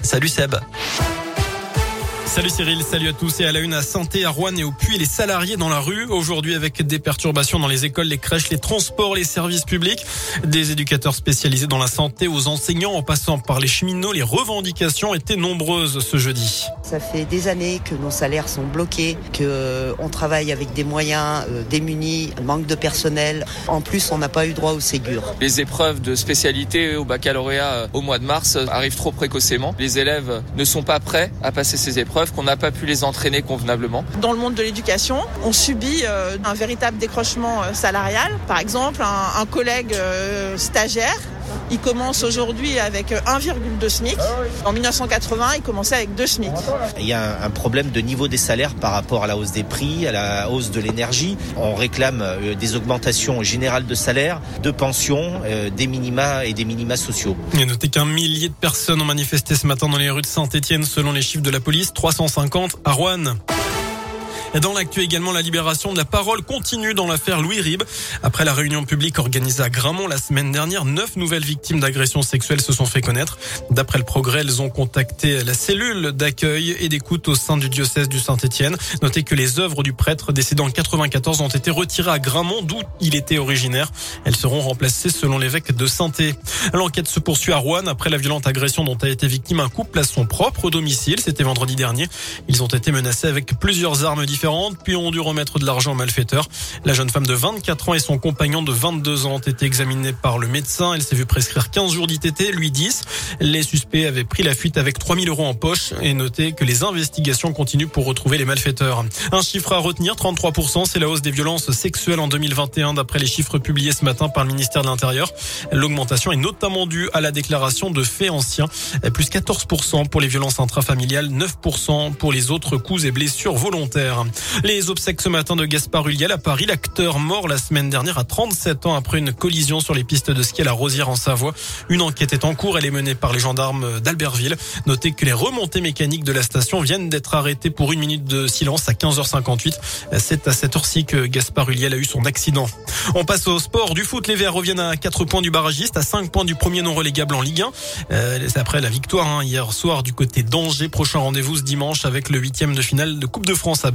Salut Seb. Salut Cyril, salut à tous et à la une à Santé, à Rouen et au Puy, les salariés dans la rue. Aujourd'hui avec des perturbations dans les écoles, les crèches, les transports, les services publics. Des éducateurs spécialisés dans la santé aux enseignants en passant par les cheminots, les revendications étaient nombreuses ce jeudi. Ça fait des années que nos salaires sont bloqués, que euh, on travaille avec des moyens euh, démunis, manque de personnel. En plus, on n'a pas eu droit au Ségur. Les épreuves de spécialité au baccalauréat euh, au mois de mars arrivent trop précocement. Les élèves ne sont pas prêts à passer ces épreuves qu'on n'a pas pu les entraîner convenablement. Dans le monde de l'éducation, on subit euh, un véritable décrochement euh, salarial. Par exemple, un, collègue euh, stagiaire il commence aujourd'hui avec 1,2 SMIC. En 1980, il commençait avec 2 SMIC. Il y a un problème de niveau des salaires par rapport à la hausse des prix, à la hausse de l'énergie. On réclame des augmentations générales de salaires, de pensions, des minima et des minima sociaux. Il a noté qu'un millier de personnes ont manifesté ce matin dans les rues de Saint-Etienne selon les chiffres de la police, 350 à Rouen. Dans l'actu également, la libération de la parole continue dans l'affaire Louis Rib. Après la réunion publique organisée à Gramont la semaine dernière, neuf nouvelles victimes d'agressions sexuelles se sont fait connaître. D'après le progrès, elles ont contacté la cellule d'accueil et d'écoute au sein du diocèse du Saint-Étienne. Notez que les œuvres du prêtre décédé en 94 ont été retirées à Gramont, d'où il était originaire. Elles seront remplacées selon l'évêque de Sainté. L'enquête se poursuit à Rouen après la violente agression dont a été victime un couple à son propre domicile. C'était vendredi dernier. Ils ont été menacés avec plusieurs armes différentes puis ont dû remettre de l'argent aux malfaiteurs. La jeune femme de 24 ans et son compagnon de 22 ans ont été examinés par le médecin. Elle s'est vue prescrire 15 jours d'ITT, lui 10. Les suspects avaient pris la fuite avec 3000 euros en poche et noté que les investigations continuent pour retrouver les malfaiteurs. Un chiffre à retenir, 33%, c'est la hausse des violences sexuelles en 2021 d'après les chiffres publiés ce matin par le ministère de l'Intérieur. L'augmentation est notamment due à la déclaration de faits anciens, plus 14% pour les violences intrafamiliales, 9% pour les autres coups et blessures volontaires. Les obsèques ce matin de Gaspard Ulliel à Paris, l'acteur mort la semaine dernière à 37 ans après une collision sur les pistes de ski à la Rosière en Savoie. Une enquête est en cours, elle est menée par les gendarmes d'Albertville. Notez que les remontées mécaniques de la station viennent d'être arrêtées pour une minute de silence à 15h58. C'est à cette heure-ci que Gaspard Ulliel a eu son accident. On passe au sport du foot. Les Verts reviennent à 4 points du barragiste, à 5 points du premier non relégable en Ligue 1. Euh, après la victoire hein, hier soir du côté d'Angers. Prochain rendez-vous ce dimanche avec le huitième de finale de Coupe de France à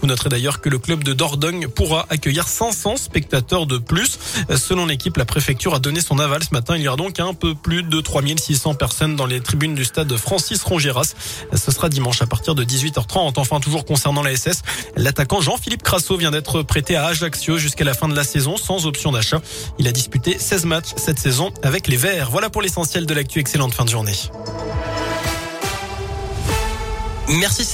Vous noterez d'ailleurs que le club de Dordogne pourra accueillir 500 spectateurs de plus. Selon l'équipe, la préfecture a donné son aval ce matin. Il y aura donc un peu plus de 3600 personnes dans les tribunes du stade Francis Rongeras. Ce sera dimanche à partir de 18h30. Enfin, toujours concernant la SS, l'attaquant Jean-Philippe Crasso vient d'être prêté à Ajaccio jusqu'à la fin de la saison sans option d'achat. Il a disputé 16 matchs cette saison avec les Verts. Voilà pour l'essentiel de l'actu. Excellente fin de journée. Merci